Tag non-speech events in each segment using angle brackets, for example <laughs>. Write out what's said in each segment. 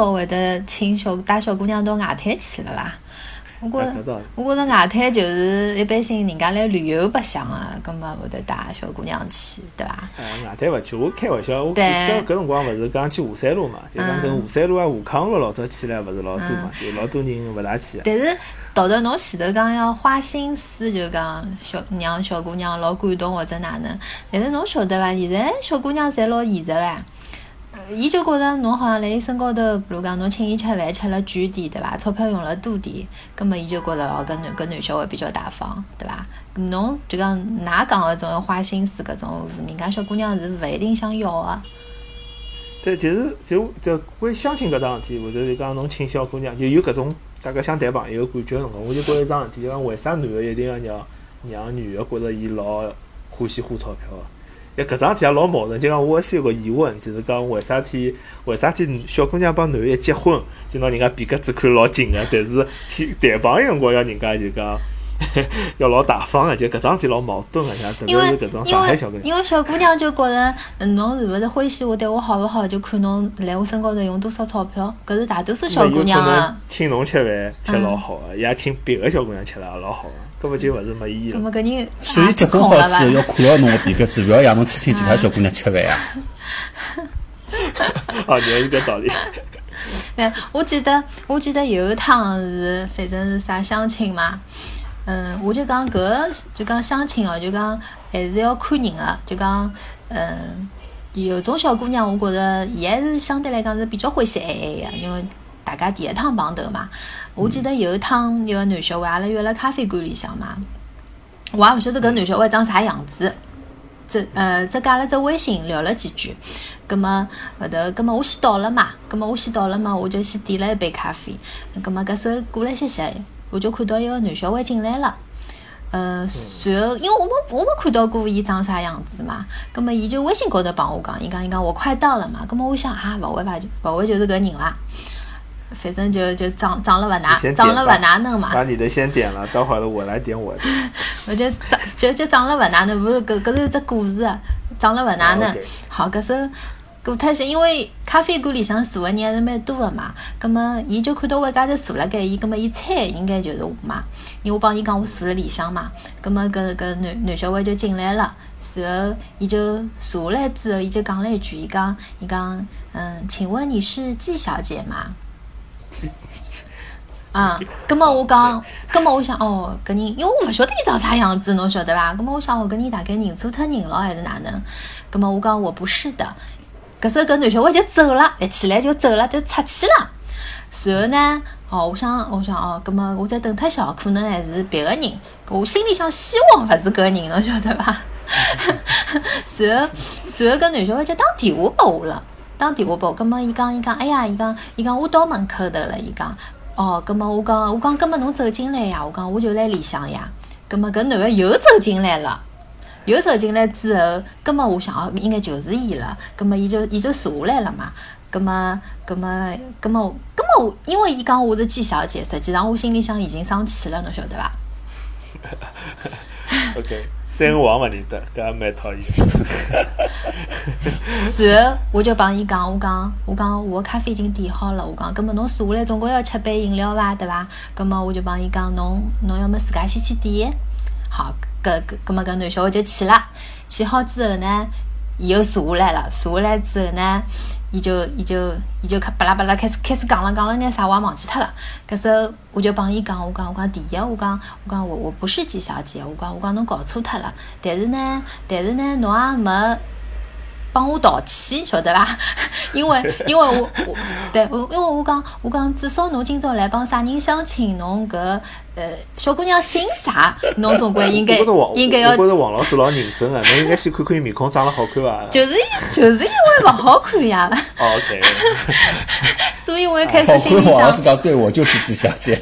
少会得请小带小姑娘到外滩去了伐？我觉着，我觉着外滩就是一般性人家来旅游白相啊，葛末会得带小姑娘去，对伐？哎，外滩勿去，我开玩笑，我记得搿辰光勿是讲去华山路嘛，就讲跟华山路啊、华康路老早去了勿是老多嘛，就老多人勿大去。但是，道道侬前头讲要花心思，就讲小让小姑娘老感动或者哪能？但是侬晓得伐？现在小姑娘侪老现实唻。伊就觉着侬好像辣伊身高头，比如讲侬请伊吃饭吃了贵点，对伐？钞票用了多点，葛末伊就觉着哦，搿男搿男小孩比较大方，对伐？侬就讲㑚讲个种要花心思搿种，人家小姑娘是勿一定想要个。对，就是就就关于相亲搿桩事体，或者就讲侬请小姑娘，就有搿种大家想谈朋友感觉个辰光，我就觉着一桩事体，就讲为啥男个一定要让让女个觉着伊老欢喜花钞票个？哎，搿桩事体也老矛盾。就讲我先有个疑问，就是讲为啥体为啥体小姑娘帮男一结婚，就拿人家鼻格子看老紧个，但是去谈朋友辰光要人家就讲 <laughs> 要老大方个，就搿桩事体老矛盾个，像特别是搿种上海小姑娘。因为小姑娘就觉着，侬是勿是欢喜我，对我好勿好，就看侬来我身高头用多少钞票。搿是大多数小姑娘个。请侬吃饭吃老好个，也请别个小姑娘吃了也老好个。搿勿就勿是没意义了。所以结婚好之后要看牢侬个皮格子，勿要让侬去请其他小姑娘吃饭呀。<laughs> 哦，也有搿道理。<laughs> 哎，我记得，我记得有一趟是，反正是啥相亲嘛。嗯，我就讲搿个就讲相亲哦，就讲还是要看人个，就讲嗯，有种小姑娘，我觉着伊还是相对来讲是比较欢喜爱爱个，因为大家第一趟碰头嘛。我记得有一趟，一个男小孩，阿拉约了咖啡馆里向嘛，我也勿晓得搿男小孩长啥样子，只呃，只加了只微信聊了几句，葛末后头，葛末我先到了嘛，葛末我先到了嘛，我就先点了一杯咖啡，葛末搿时过了歇歇，我就看到一个男小孩进来了，呃，随后因为我没我没看到过伊长啥样子嘛，葛么伊就微信高头帮我讲，伊讲伊讲我快到了嘛，葛么我想啊，勿会伐，勿会就是搿人伐？反正就就长长了勿哪，长了勿哪能嘛。把你的先点了，待会儿我来点我的。<laughs> 我就长就就长了勿哪能，勿是搿搿是只故事，长了勿哪能。好，搿首过脱些，因为咖啡馆里向坐个人还是蛮多个嘛。葛末伊就看到我一家头坐辣盖，伊葛末伊猜应该就是我嘛。因为我帮伊讲我坐辣里向嘛。葛末搿搿男男小孩就进来了，然后伊就坐下来之后，伊就讲了一句，伊讲伊讲嗯，请问你是季小姐吗？啊，葛末我讲，葛末我想，哦，搿人，因为我勿晓得伊长啥样子，侬晓得伐？葛末我想，哦，搿人大概认错脱人了，还是哪能？葛末我讲，我不是的。搿时候搿男小孩就走了，一起来就走了，就出去了。然后呢，哦，我想，我想，哦，葛末我再等脱小，可能还是别个人。我心里想，希望勿是搿人，侬晓得伐？然后，然后搿男小孩就打电话拨我了。打电话拨，葛末伊讲伊讲，哎呀，伊讲伊讲我到门口头了，伊讲，哦，葛末我讲我讲，葛末侬走进来呀，我讲我就辣里向呀，葛末搿男个又走进来了，又走进来之后，葛末我想哦，应该就是伊了，葛末伊就伊就坐下来了嘛，葛末葛末葛末因为伊讲我是季小姐，实际上我心里向已经生气了，侬晓得伐？<laughs> OK。三王勿认得，搿也蛮讨厌。<laughs> <laughs> 然后我就帮伊讲，我讲，我讲，我咖啡已经点好了。我讲，葛末侬坐下来总归要吃杯饮料伐，对伐？葛末我就帮伊讲，侬侬要么自家先去点。好，搿搿搿么搿男小孩就去了。去好之后呢，伊又坐下来了。坐下来之后呢。伊就伊就伊就开巴拉巴拉开始开始讲了讲了眼啥我也忘记脱了。搿时候我就帮伊讲，我讲我讲第一，我讲我讲我我不是季小姐，我讲我讲侬搞错脱了。但是呢，但是呢，侬也没。帮我道歉，晓得伐？<laughs> 因为因为我我对，因为我讲我讲，至少侬今朝来帮啥人相亲，侬搿呃小姑娘姓啥，侬总归应该应该要。我觉着王老师老认真啊，<laughs> 侬应该先看看伊面孔长得好看伐？就是就是因为勿好看呀。<laughs> OK。所以我一开始心里想。王老师讲对我就是季小姐。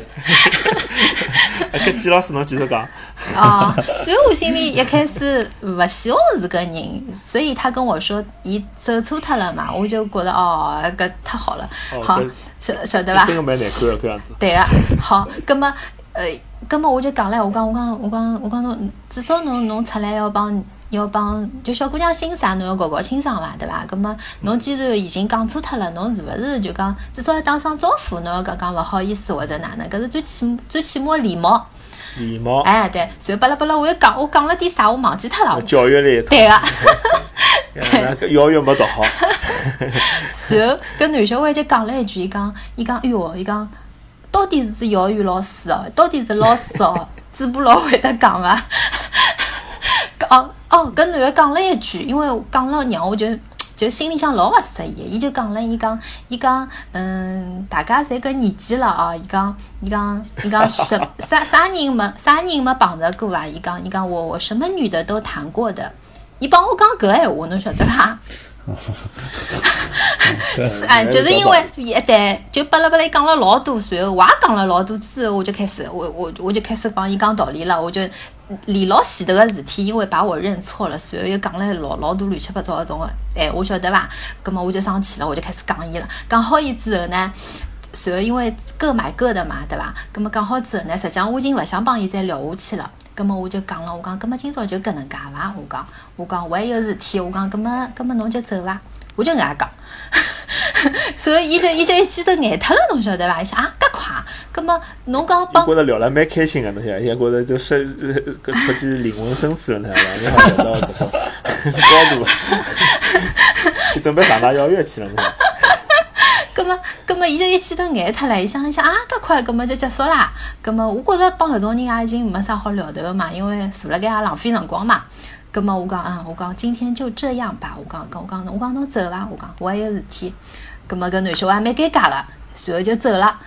跟季老师侬继续讲。<laughs> 啊，所以我心里一开始勿希望是个人，所以他跟我说伊走错脱了嘛，我就觉得哦，搿太好了，好晓晓得伐？真个蛮难看的搿样子。对个，好，葛么呃，葛么我就讲唻，我讲我讲我讲我讲侬至少侬侬出来要帮要帮就小姑娘心啥，侬要搞搞清爽嘛，对伐？葛末侬既然已经讲错脱了，侬是勿是就讲至少要打声招呼？侬要讲讲勿好意思或者哪能？搿是最起最起码礼貌。礼貌。哎，对，随后巴拉巴拉，我又讲我讲了点啥，我忘记脱了。教育 <laughs> <laughs> 了一套。对个。对。教育没读好。随后，搿男小孩就讲了一句，伊讲伊讲，哎哟，伊讲到底是幼儿园老师哦，到底是老师哦，嘴巴老会得讲啊。哦哦，搿男的讲了一句，因为讲了让我就。就心里向老勿适意，伊就讲了，伊讲，伊讲，嗯，大家侪搿年纪了哦，伊讲，伊讲，伊讲什啥啥人没啥人没碰着过啊？伊讲，伊讲我我什么女的都谈过的，伊帮我讲搿闲话，侬晓得伐？<laughs> 哎，就是因为一对就巴拉巴拉讲了老多，随后我也讲了老多之后，我就开始，我我我就开始帮伊讲道理了，我就。连老前头个事体，因为把我认错了，随后又讲了老老多乱七八糟个种个，哎，我晓得伐？葛么我就生气了，我就开始讲伊了。讲好伊之后呢，随后因为各买各的嘛，对伐？葛么讲好之后呢，实际上我已经勿想帮伊再聊下去了。葛么我就讲了，我讲，葛么今朝就搿能介伐？我讲，我讲我还有事体，我讲，葛么葛么侬就走伐？我就搿样讲。<laughs> 所以，伊就伊就一记头眼脱了，侬晓得伐？伊想啊，介快，葛么侬讲帮，觉着聊了蛮开心 <laughs> 个，侬晓得，伊觉着就深，搿出去灵魂深处了，侬晓得伐？你好聊到搿种高度，伊 <laughs> 准备上大幼儿园去了，侬晓得。葛么，葛么，伊就一记头眼脱了，伊想一想啊，介快，葛么就结束啦。葛么，我觉着帮搿种人也已经没啥好聊头个嘛，因为坐辣盖也浪费辰光嘛。葛么我讲嗯，我讲今天就这样吧。我讲跟我讲侬，我讲侬走伐？我讲我还有事体。葛么搿男小孩蛮尴尬个，随后就走了。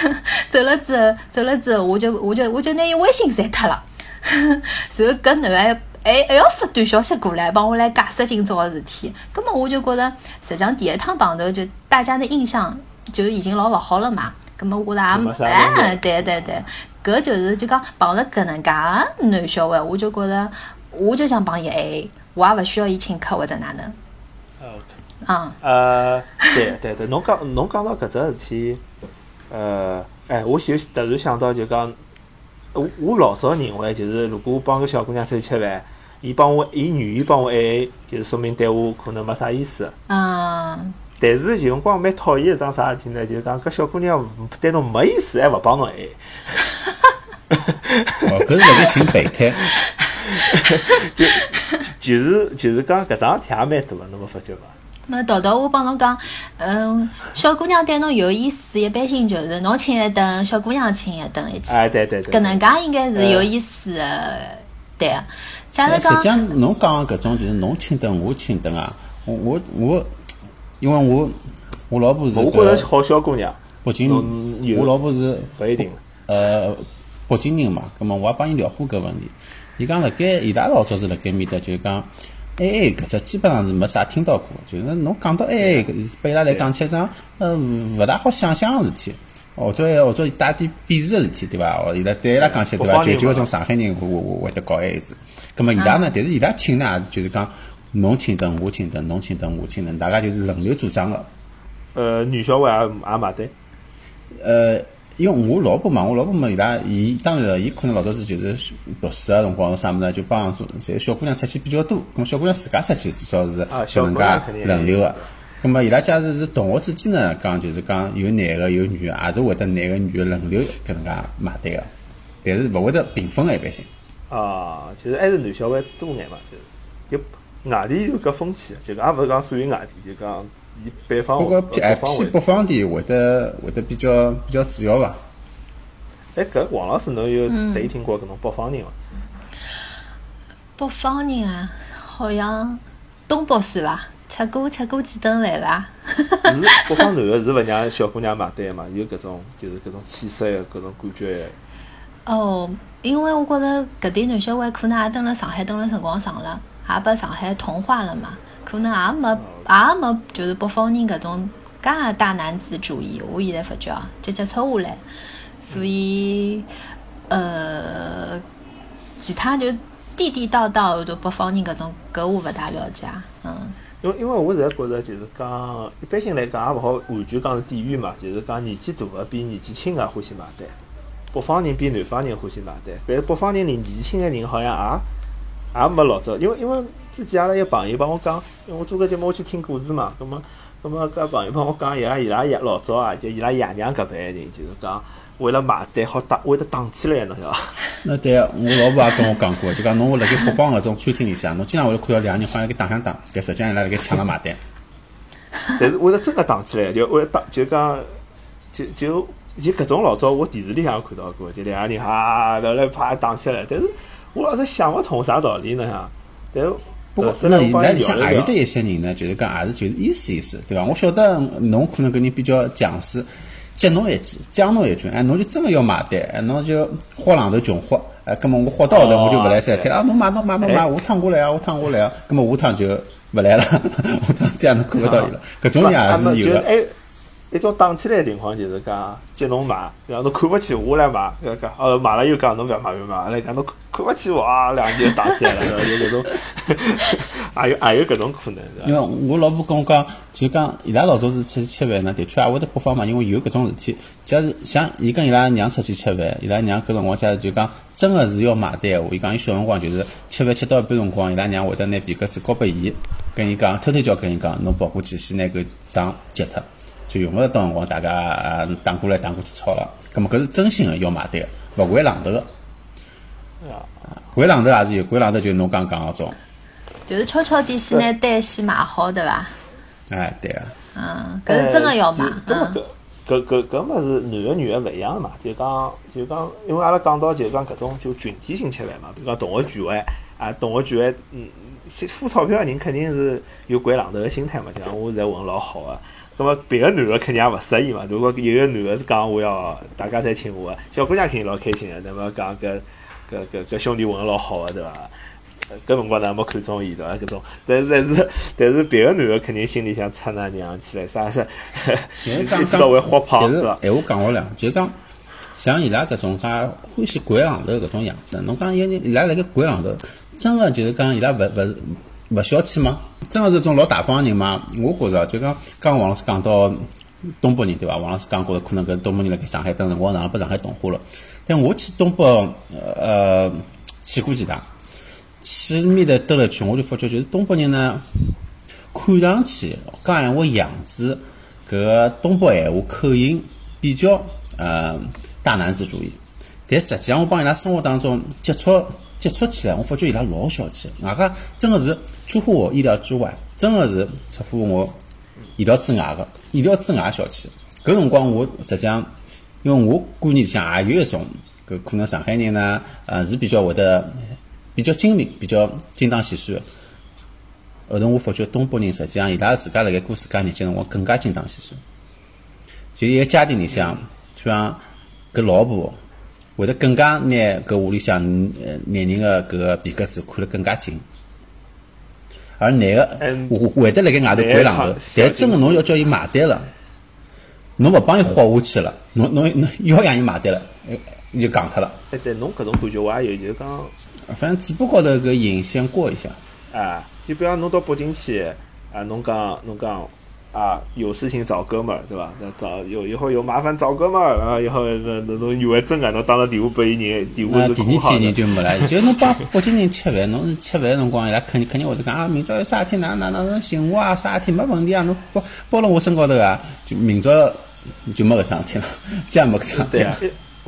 <laughs> 走了之后，走了之后，我就我就我就拿伊微信删脱了。<laughs> 然后搿男还还还要发短消息过来，帮我来解释今朝个事体。葛么我就觉着，实际上第一趟碰头就大家的印象就已经老勿好了嘛。葛么我觉着也哎，对对对，搿就是就讲碰着搿能介男小孩，我就觉着。我就想帮伊 A，我也勿需要伊请客或者哪能。嗯。呃，对对对，侬讲侬讲到搿只事体，呃，哎，我就突然想到就讲，我我老早认为就是，如果我帮个小姑娘出去吃饭，伊帮我，伊愿意帮我 A，就是说明对我可能没啥意思。嗯。但是有辰光蛮讨厌一桩啥事体呢？就是讲搿小姑娘对侬没意思，还勿帮侬 A。<laughs> 哦，搿是辣盖寻备胎。<laughs> 就就是就是讲搿桩事体也蛮多个，侬没发觉伐？没豆豆，我帮侬讲，嗯，小姑娘对侬有意思，一般性就是侬请一顿，小姑娘请一顿一起。哎，对对对。搿能介应该是有意思的，对。假如讲，实际上侬讲搿种就是侬请顿，我请顿啊，我我我，因为我我老婆是我觉着好小姑娘。北京，我老婆是勿一定。呃，北京人嘛，葛末我也帮伊聊过搿问题。伊讲辣盖伊拉老早是辣盖面搭，就是讲 A A 搿只基本上是没啥听到过，就是侬讲到 A A 搿，拨伊拉来讲起桩呃勿大好想象个事体，或者或者带点鄙视个事体，对伐？哦，伊拉对伊拉讲起对伐？就就搿种上海人会会会得搞 A A 子。葛末伊拉呢？但是伊拉请呢，就是讲侬请顿我请顿，侬请顿我请顿，大家就是轮流组装个。呃，女小孩也也买单。呃。因为我老婆嘛，我老婆嘛，伊拉，伊当然，伊可能老早子就是读书个辰光啥物事，就帮助，侪小姑娘出去比较多。咁小姑娘自家出去，至少是搿能介轮流个。咁么伊拉假如是同学之间呢，讲就是讲有男个有女个，也是会得男个女个轮流搿能介买单个，但是勿会得平分个一般性。啊，其实还是男小孩多眼嘛，就是就。外地有搿风气，就讲也勿是讲属于外地，就讲以北方为北方为北方地会得会得比较比较主要伐？哎，搿王老师，侬有对听过搿种北方人伐？北方人啊，好像东北算伐？吃过吃过几顿饭伐？是 <laughs> 北方男个是勿让小姑娘买单嘛？有搿种就是搿种气势个搿种感觉。哦，因为我觉着搿点男小孩可能也蹲辣上海蹲了辰光长了。也把上海同化了嘛？可能也没也没，就是北方人搿种介大男子主义。我现在发觉啊，就接触下来，所以呃，其他就地地道道的北方人搿种，搿我勿大了解。嗯，因为因为我现在觉着就是讲，一般性来讲也勿好完全讲是地域嘛，就是讲年纪大个比年纪轻个欢喜买单。北方人比南方人欢喜买单，但是北方人连年轻个人好像也也没老早，因为因为之前阿拉有朋友帮我讲，因为我做个节目我去听故事嘛，葛么葛么搿朋友帮我讲，伊拉伊拉爷老早啊，就伊拉爷娘搿辈人，就是讲为了买单好打，会得打起来，侬晓得伐？那对啊，我老婆也跟我讲过，就讲侬辣盖复方搿种餐厅里向，侬经常会看到两个人好像辣盖打相打，但实际上伊拉辣盖抢了买单。但是为了真个打起来，就为了打，就讲就就就搿种老早我电视里向有看到过，就两个人哈后来啪打起来，但是我老是想勿通啥道理呢哈。但是不过那那里向也有得，一些人呢，就是讲也是就是意思意思，对伐？我晓得侬可能搿人比较强势，激侬一记，将侬一军，哎，侬就真个要买单，哎，侬就豁浪头穷豁，哎，葛么我豁到后头我就勿来三天了，啊，侬买侬买侬买，哎下趟我来啊，下趟我来啊，葛么下趟就勿来了，<laughs> 下趟这样侬看勿到伊了，搿种人啊没也有的。一种打起来的情况，就是讲接侬买，然后侬看勿起我来买，搿讲哦买了又讲侬勿要买勿要买，阿拉讲侬看看勿起我啊，两个人就打起来了，有搿种，<laughs> 也有也有搿种可能？因为我老婆跟我讲，就讲伊拉老早是出去吃饭呢，的确也会得北方嘛，因为有搿种事体。假如像伊跟伊拉娘出去吃饭，伊拉娘搿辰光假如就讲真个是要买单闲话，伊讲伊小辰光就是吃饭吃到一半辰光，伊拉娘会得拿皮夹子交拨伊，跟伊讲偷偷叫跟伊讲，侬跑过去先拿搿账结脱，就用勿着到辰光大家呃打过来打过去吵了。葛末搿是真心个要买单个，勿会浪头个。啊掼榔头也是有，掼榔头就是侬刚讲个种，就是悄悄地先拿单先买好，对伐？哎，对个。嗯，搿是真个要买搿么嗯，搿搿搿搿物事男个女个勿一样嘛，就讲就讲，因为阿拉讲到就讲搿种就群体性吃饭嘛，比如讲同学聚会啊，同学聚会，嗯，先付钞票个人肯定是有掼浪头个心态嘛，就讲我现在混老好个。咁么别个男个肯定也勿适意嘛。如果有个男个是讲我要大家侪请我个，小姑娘肯定老开心个，那么讲搿搿搿搿兄弟混得老好个，对伐？呃搿辰光呢没看中伊对伐？搿种，但是但是但是别个男个肯定心里想擦那娘起来，啥啥，<laughs> 一知道会豁胖伐？闲话讲回来，就是讲像伊拉搿种介欢喜掼榔头搿种样子，侬讲有人伊拉辣盖掼榔头，真个就是讲伊拉勿勿勿小气吗？真个是种老大方个人吗？我觉着就讲刚刚王老师讲到东北人对伐？王老师讲过，可能搿东北人辣盖上海等辰光上了被上海同化了。但我去东北呃去过几趟，去面搭兜了一圈，我就发觉就是东北人呢。看上去讲闲话样子，搿东北闲话口音比较呃大男子主义，但实际上我帮伊拉生活当中接触接触起来，我发觉伊拉老小气，外加真个是出乎我意料之外，真个是出乎我意料之外个，意料之外小气。搿辰光我实际上，因为我观念里向也有一种搿可能上海人呢，呃是比较会得比较精明，比较精打细算。后头我发觉东北人实际上伊拉自家辣盖过自家日节辰光更加精打细算。就一个家庭里向，就像搿老婆会得更加拿搿屋里向男人个搿个皮夹子看得更加紧，而男个嗯会会得辣盖外头掼榔头，但真个侬要叫伊买单了，侬勿帮伊豁下去了，侬侬侬要让伊买单了，呃伊就戆脱了。哎，对侬搿种感觉我也有，就是讲反正嘴巴高头搿瘾先过一下。啊，就比方侬到北京去啊，侬讲侬讲啊，有事情找哥们儿，对伐？那找有以后有麻烦找哥们儿，然后以后那那侬以为真个，侬打了电话拨伊人，电话啊，是第二天。就没了。就侬帮北京人吃饭，侬是吃饭个辰光，伊拉肯肯定会得讲啊，明朝有啥事体哪哪哪能寻我啊，啥事体没问题啊，侬包包了我身高头啊，就明朝就没搿桩事体了，<laughs> 再也没搿桩事体了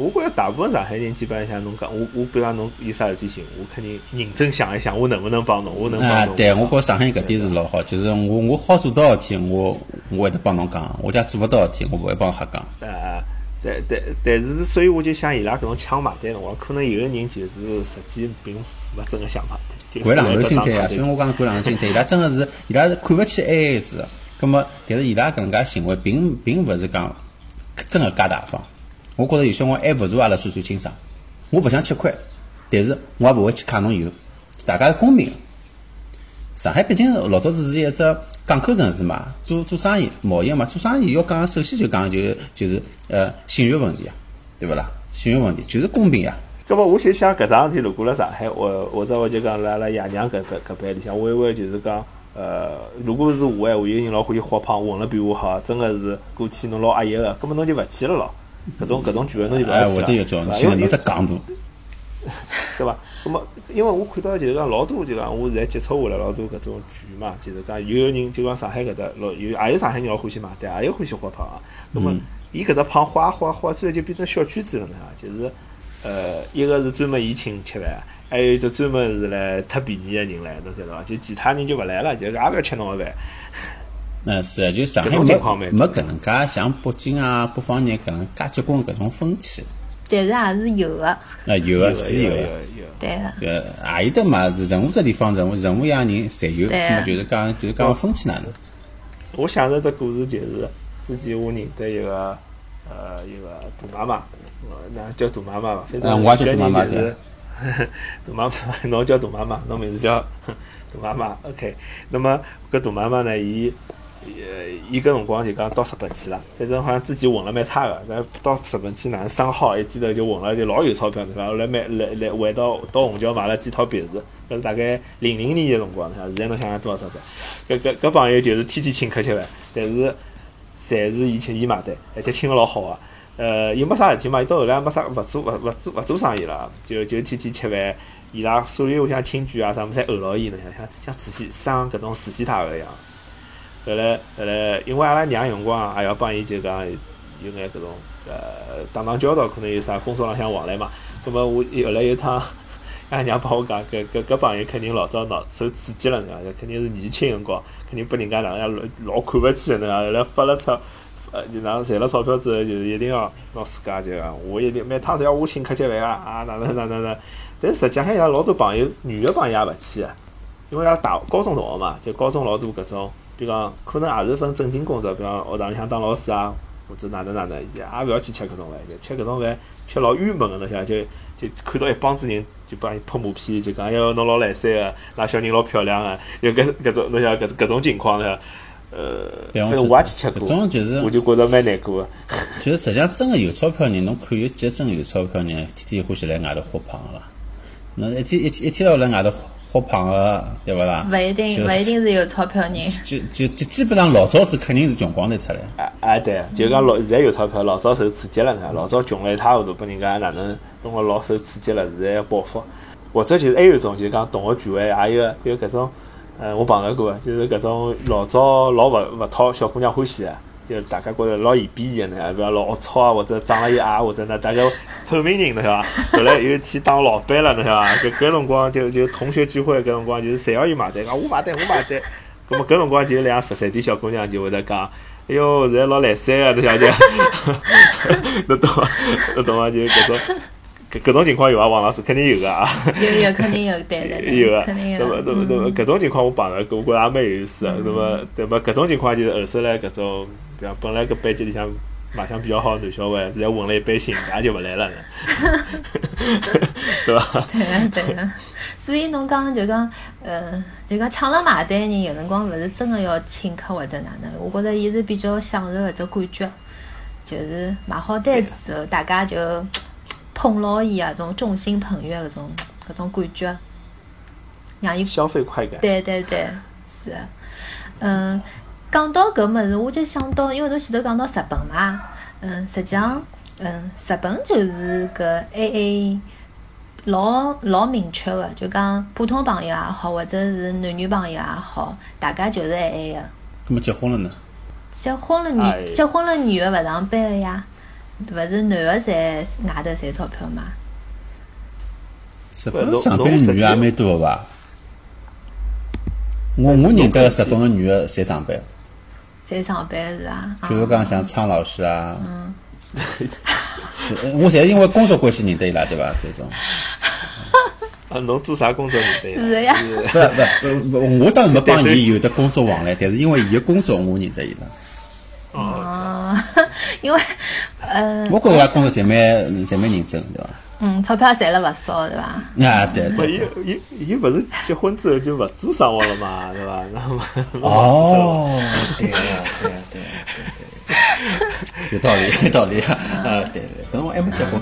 我觉着大部分上海人基本上侬讲，我我比方侬有啥事体寻我，肯定认真想一想，我能不能帮侬，我能啊帮侬。，对，我觉着上海人搿点是老好，就是我我好做到事体，我我会得帮侬讲，我家做勿到事体，我勿会帮瞎讲。啊，但但但是，所以我就想伊拉搿种抢买单辰光，可能有个人就是实际并勿真个想买单，就是掼榔头心态呀，所以我讲掼榔头心态，伊拉真个是，伊拉是看勿起 A A 制的。葛末，但是伊拉搿能介行为，并并勿是讲真个介大方。我觉着有些辰光还勿如阿拉算算清爽。我勿想吃亏，但是我也勿会去揩侬油，大家是公平的。上海毕竟老早子是一只港口城市嘛，做做生意贸易嘛，做生意要讲，首先就讲就就是呃信誉问题啊，对勿啦？信誉问题就是公平呀。咁么我就想搿桩事体如果辣上海，或或者我就讲辣阿拉爷娘搿搿搿辈里向，会勿会就是讲，呃，如果是我闲话，有人老欢喜豁胖，混了比我好，真个是过去侬老压抑个，咁么侬就勿去了咯。搿种搿种聚会侬就勿哎，要去了，因为头只戆大。对伐？那么，因为我看到就是讲老多，就讲我现在接触下来老多搿种剧嘛，就是讲有人就讲上海搿搭老有，也有上海人老欢喜买单，也有欢喜花胖啊。那么，伊搿搭胖花花花，最后就变成小圈子了，侬晓得伐？就是呃，一个是专门伊请吃饭，还有一只专门是来贪便宜个人来，侬晓得伐？就其他人就勿来了，就也勿要吃侬个饭。嗯，是啊，就上海没没搿能介像北京啊、北方人搿能介结棍搿种风气。但是还是有的，啊，有有个是有个。有有有。对个。这也有的嘛，任何只地方，任何任何样人侪有。对就是讲，就是讲风气哪能？我想着只故事就是之前我认得一个呃一个大妈妈，呃那叫大妈妈吧，反正嗯我也叫搿大妈妈人就是大妈妈，<laughs> <laughs> 侬叫大妈妈，侬名字叫 <laughs> 大妈妈，OK。那么搿大妈妈呢，伊伊搿辰光就讲到日本去了，反正好像之前混了蛮差个，但到日本去哪能生好，一记头就混了就老有钞票对伐？后来买来来回到到虹桥买了几套别墅，搿是大概零零年个辰光，现在侬想想多少钞票？搿搿搿朋友就是天天请客吃饭，但是侪是伊请伊买单，而且请个老好个。呃，又没啥事体嘛，伊到后来也没啥勿做勿勿做勿做生意了，就就天天吃饭。伊拉所有像亲眷啊啥物事，侪候牢伊，侬想像像慈禧生搿种慈禧太后一样。后来后来，因为阿拉娘有辰光也要帮伊就讲有眼搿种呃打打交道，可能有啥工作浪向往来嘛。葛末我后来有趟，<laughs> 阿拉娘帮我讲，搿搿搿朋友肯定老早脑受刺激了，对伐？肯定是年轻辰光，肯定拨人家哪能样老老看勿起的，对伐？后来发了钞，呃，就哪能赚了钞票之后，就是一定要拿自家就讲，我一定每趟侪要我请客吃饭啊啊哪能哪能哪。但实际上，伊拉老多朋友，女个朋友也勿去个，因为伊拉大高中同学嘛，就高中老多搿种，比如讲可能也是份正经工作，比讲学堂里向当老师啊，或者哪能哪能，伊也勿要去吃搿种饭，就吃搿种饭吃老郁闷个，侬晓得就就看到一帮子人就帮伊拍马屁，就讲哎哟侬老来三个，㑚小人老漂亮个，有搿搿种侬晓得搿搿种情况呢，呃，对反正我也去吃搿过，种就是我就觉着蛮难过个。<laughs> 就是实际上真个有钞票人，侬看有几个真有钞票人，天天欢喜来外头豁胖个啦。侬一天一天一天到晚来外头豁胖个，对勿啦？勿一定，就勿一定是有钞票人。就就就基本上老早子肯定是穷光蛋出来。啊啊对，就讲老现在有钞票，老早受刺激了呢，老早穷了一塌糊涂，拨人家哪能弄个老受刺激了，现在要报复。或者就是还有一种，就是讲同学聚会，也有有搿种，呃，我碰着过，就是搿种老早老勿勿讨小姑娘欢喜个，就大家觉着老嫌鄙夷个呢，比如老龌龊啊，或者长了一矮，或者呢，大家透明人，侬晓得伐？后来有一天当老板了，侬晓得伐？搿搿辰光就就同学聚会搿辰光，就是侪要伊买单，讲我买单，我买单。咁么搿辰光就有两十三点小姑娘就会得讲，哎哟，现在老来三个，侬晓得伐？<laughs> 侬懂伐？<laughs> 侬懂伐？就搿种搿搿种情况有啊？王老师肯定有个啊，有有肯定有，对对对，有啊。肯定有。那么那么那么搿种情况我碰到过，我觉着也蛮有意思个。那么那么搿种情况就是后首来搿种，比方本来搿班级里向卖相比较好的男小孩，现在混了一般性，也就勿来了呢，<laughs> 对伐？对啊对啊，所以侬讲就讲，呃，就讲抢了买单人，有辰光勿是真个要请客或者哪能，我觉着伊是比较享受搿只感觉，就是买好单之后，大家就捧牢伊啊，种众星捧月搿种搿种感觉，让伊消费快感。对对对，是的。嗯，讲到搿物事，我就想到，因为侬前头讲到日本嘛，嗯，实际上，嗯，日本就是搿 A A 老老明确个，就讲普通朋友也好，或者是男女朋友也好，大家就是 A A 个。葛么结婚了呢？结婚了哎女，结婚了女个勿上班个呀，勿是男个赚外头赚钞票嘛？日本上班女的也蛮多个伐？我我认得日本个女的侪上班，侪上班是伐？比如讲像苍老师啊，<laughs> 嗯我侪是因为工作关系认得伊拉对伐？这种 <laughs> 啊，侬做啥工作认得伊拉？是呀是不是不不，我倒是没帮伊有的工作往来，但是因为伊个工作我认得伊拉。哦，哦，<laughs> 因为，呃，我觉着伊拉工作侪蛮侪蛮认真，对伐？嗯，钞票赚了勿少，对伐？啊，对不，伊伊伊勿是结婚之后就勿做生活了嘛，<laughs> 对伐？那么哦，对呀，对呀，对呀，对呀，有道理，有道理啊！啊，对对，搿辰光还没结婚。